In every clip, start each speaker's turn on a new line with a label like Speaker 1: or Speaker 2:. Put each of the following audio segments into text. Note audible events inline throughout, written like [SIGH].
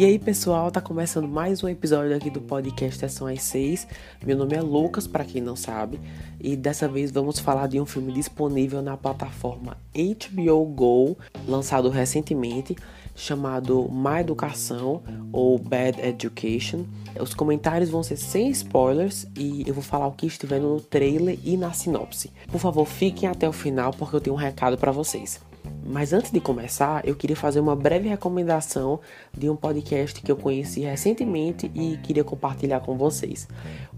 Speaker 1: E aí, pessoal, tá começando mais um episódio aqui do podcast São as 6. Meu nome é Lucas, para quem não sabe, e dessa vez vamos falar de um filme disponível na plataforma HBO Go, lançado recentemente, chamado Má Educação ou Bad Education. Os comentários vão ser sem spoilers e eu vou falar o que estiver no trailer e na sinopse. Por favor, fiquem até o final porque eu tenho um recado para vocês. Mas antes de começar, eu queria fazer uma breve recomendação de um podcast que eu conheci recentemente e queria compartilhar com vocês.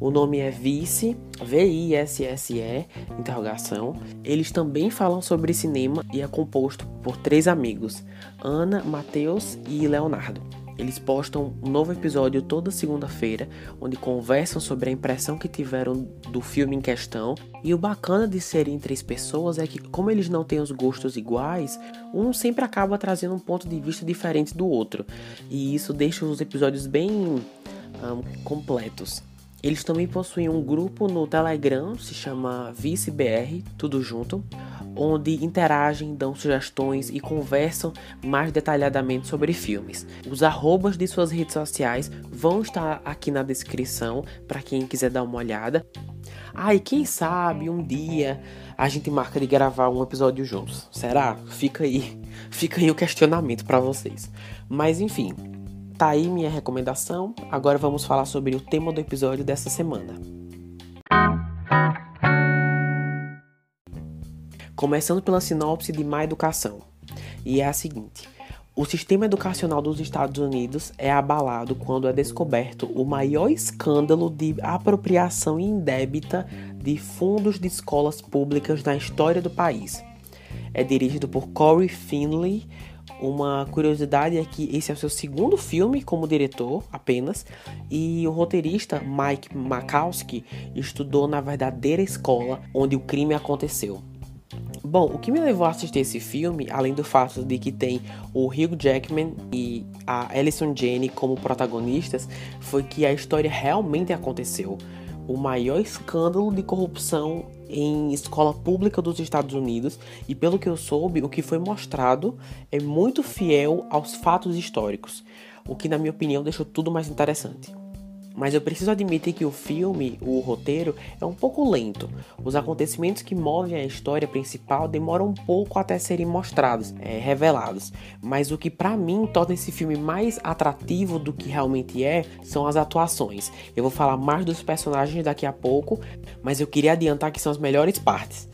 Speaker 1: O nome é Vice, V-I-S-S-E, interrogação. Eles também falam sobre cinema e é composto por três amigos, Ana, Matheus e Leonardo. Eles postam um novo episódio toda segunda-feira, onde conversam sobre a impressão que tiveram do filme em questão. E o bacana de serem três pessoas é que, como eles não têm os gostos iguais, um sempre acaba trazendo um ponto de vista diferente do outro. E isso deixa os episódios bem um, completos. Eles também possuem um grupo no Telegram, se chama ViceBR, tudo junto, onde interagem, dão sugestões e conversam mais detalhadamente sobre filmes. Os arrobas de suas redes sociais vão estar aqui na descrição para quem quiser dar uma olhada. Ah, e quem sabe um dia a gente marca de gravar um episódio juntos. Será? Fica aí, [LAUGHS] fica aí o questionamento para vocês. Mas enfim, tá aí minha recomendação. Agora vamos falar sobre o tema do episódio dessa semana. Começando pela sinopse de Má Educação. E é a seguinte: o sistema educacional dos Estados Unidos é abalado quando é descoberto o maior escândalo de apropriação indébita de fundos de escolas públicas na história do país. É dirigido por Corey Finley. Uma curiosidade é que esse é o seu segundo filme como diretor, apenas, e o roteirista Mike Makowski estudou na verdadeira escola onde o crime aconteceu. Bom, o que me levou a assistir esse filme, além do fato de que tem o Hugh Jackman e a Alison Janney como protagonistas, foi que a história realmente aconteceu. O maior escândalo de corrupção em escola pública dos Estados Unidos, e pelo que eu soube, o que foi mostrado é muito fiel aos fatos históricos, o que, na minha opinião, deixou tudo mais interessante. Mas eu preciso admitir que o filme, o roteiro, é um pouco lento. Os acontecimentos que movem a história principal demoram um pouco até serem mostrados, é, revelados. Mas o que para mim torna esse filme mais atrativo do que realmente é são as atuações. Eu vou falar mais dos personagens daqui a pouco, mas eu queria adiantar que são as melhores partes.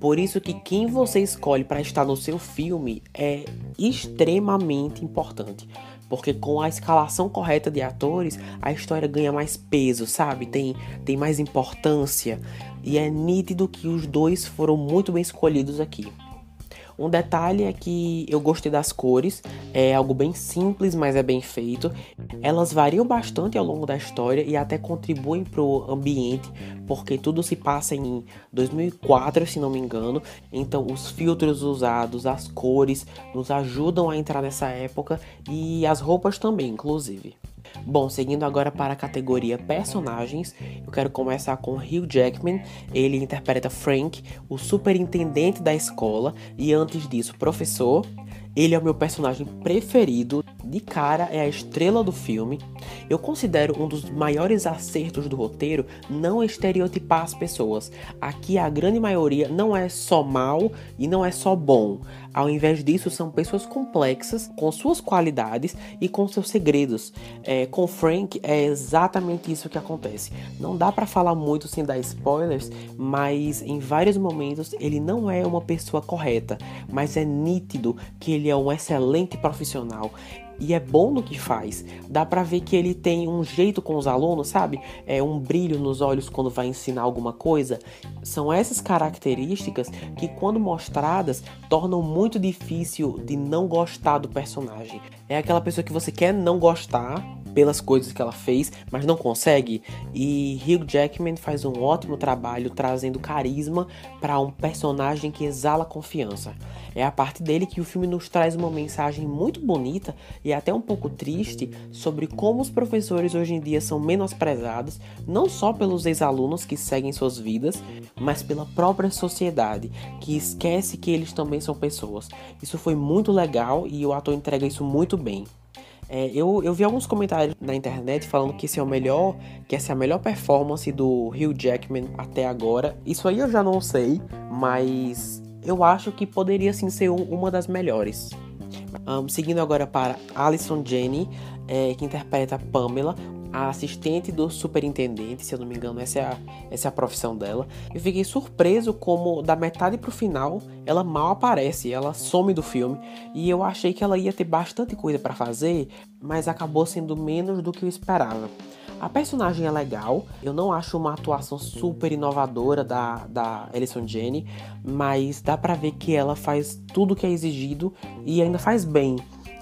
Speaker 1: Por isso que quem você escolhe para estar no seu filme é extremamente importante. Porque com a escalação correta de atores, a história ganha mais peso, sabe? Tem, tem mais importância. E é nítido que os dois foram muito bem escolhidos aqui. Um detalhe é que eu gostei das cores, é algo bem simples, mas é bem feito. Elas variam bastante ao longo da história e até contribuem para o ambiente, porque tudo se passa em 2004, se não me engano. Então, os filtros usados, as cores, nos ajudam a entrar nessa época e as roupas também, inclusive. Bom, seguindo agora para a categoria personagens, eu quero começar com Hugh Jackman. Ele interpreta Frank, o superintendente da escola, e antes disso, professor. Ele é o meu personagem preferido de cara é a estrela do filme. Eu considero um dos maiores acertos do roteiro não estereotipar as pessoas. Aqui a grande maioria não é só mal e não é só bom. Ao invés disso, são pessoas complexas, com suas qualidades e com seus segredos. É, com Frank é exatamente isso que acontece. Não dá para falar muito sem dar spoilers, mas em vários momentos ele não é uma pessoa correta, mas é nítido que ele é um excelente profissional e é bom no que faz. Dá para ver que ele tem um jeito com os alunos, sabe? É um brilho nos olhos quando vai ensinar alguma coisa. São essas características que, quando mostradas, tornam muito difícil de não gostar do personagem. É aquela pessoa que você quer não gostar pelas coisas que ela fez, mas não consegue. E Hugh Jackman faz um ótimo trabalho trazendo carisma para um personagem que exala confiança. É a parte dele que o filme nos traz uma mensagem muito bonita e até um pouco triste sobre como os professores hoje em dia são menosprezados, não só pelos ex-alunos que seguem suas vidas, mas pela própria sociedade, que esquece que eles também são pessoas. Isso foi muito legal e o ator entrega isso muito bem. É, eu, eu vi alguns comentários na internet falando que esse é o melhor, que essa é a melhor performance do Hugh Jackman até agora. Isso aí eu já não sei, mas eu acho que poderia sim ser um, uma das melhores. Um, seguindo agora para Alison Jenny, é, que interpreta Pamela, a assistente do superintendente, se eu não me engano, essa é a, essa é a profissão dela. Eu fiquei surpreso como da metade pro final ela mal aparece, ela some do filme e eu achei que ela ia ter bastante coisa para fazer, mas acabou sendo menos do que eu esperava. A personagem é legal, eu não acho uma atuação super inovadora da, da Alison Jenny, mas dá pra ver que ela faz tudo que é exigido e ainda faz bem.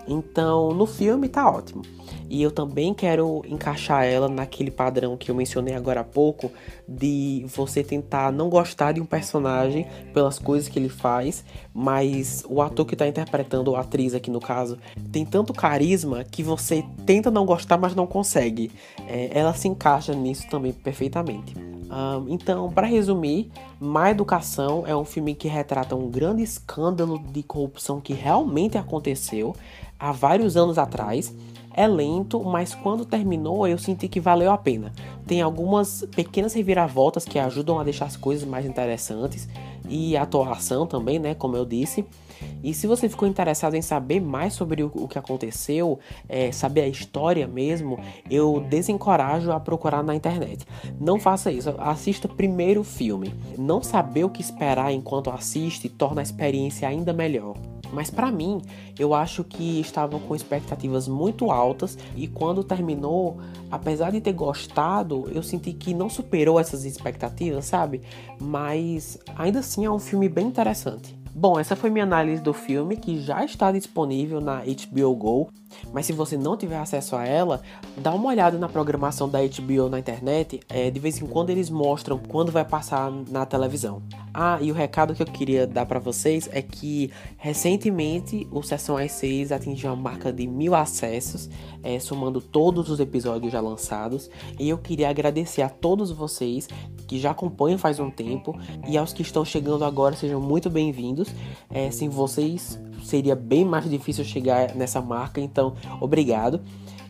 Speaker 1: Então, no filme tá ótimo. E eu também quero encaixar ela naquele padrão que eu mencionei agora há pouco de você tentar não gostar de um personagem pelas coisas que ele faz, mas o ator que está interpretando, ou a atriz aqui no caso, tem tanto carisma que você tenta não gostar, mas não consegue. É, ela se encaixa nisso também perfeitamente. Um, então, para resumir, Má Educação é um filme que retrata um grande escândalo de corrupção que realmente aconteceu há vários anos atrás é lento, mas quando terminou eu senti que valeu a pena. Tem algumas pequenas reviravoltas que ajudam a deixar as coisas mais interessantes e atuação também, né, como eu disse. E se você ficou interessado em saber mais sobre o, o que aconteceu, é, saber a história mesmo, eu desencorajo a procurar na internet. Não faça isso, assista primeiro o filme. Não saber o que esperar enquanto assiste torna a experiência ainda melhor. Mas para mim, eu acho que estavam com expectativas muito altas e quando terminou, apesar de ter gostado, eu senti que não superou essas expectativas, sabe? Mas ainda assim é um filme bem interessante. Bom, essa foi minha análise do filme que já está disponível na HBO Go. Mas se você não tiver acesso a ela, dá uma olhada na programação da HBO na internet. É, de vez em quando eles mostram quando vai passar na televisão. Ah, e o recado que eu queria dar para vocês é que recentemente o Sessão às 6 atingiu a marca de mil acessos, é, somando todos os episódios já lançados. E eu queria agradecer a todos vocês que já acompanham faz um tempo e aos que estão chegando agora sejam muito bem-vindos. É, sem vocês seria bem mais difícil chegar nessa marca, então obrigado.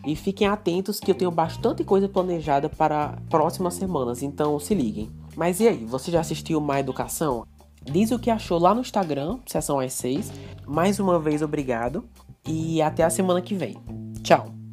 Speaker 1: E fiquem atentos que eu tenho bastante coisa planejada para próximas semanas, então se liguem. Mas e aí, você já assistiu Má Educação? Diz o que achou lá no Instagram, sessão às 6. Mais uma vez, obrigado. E até a semana que vem. Tchau!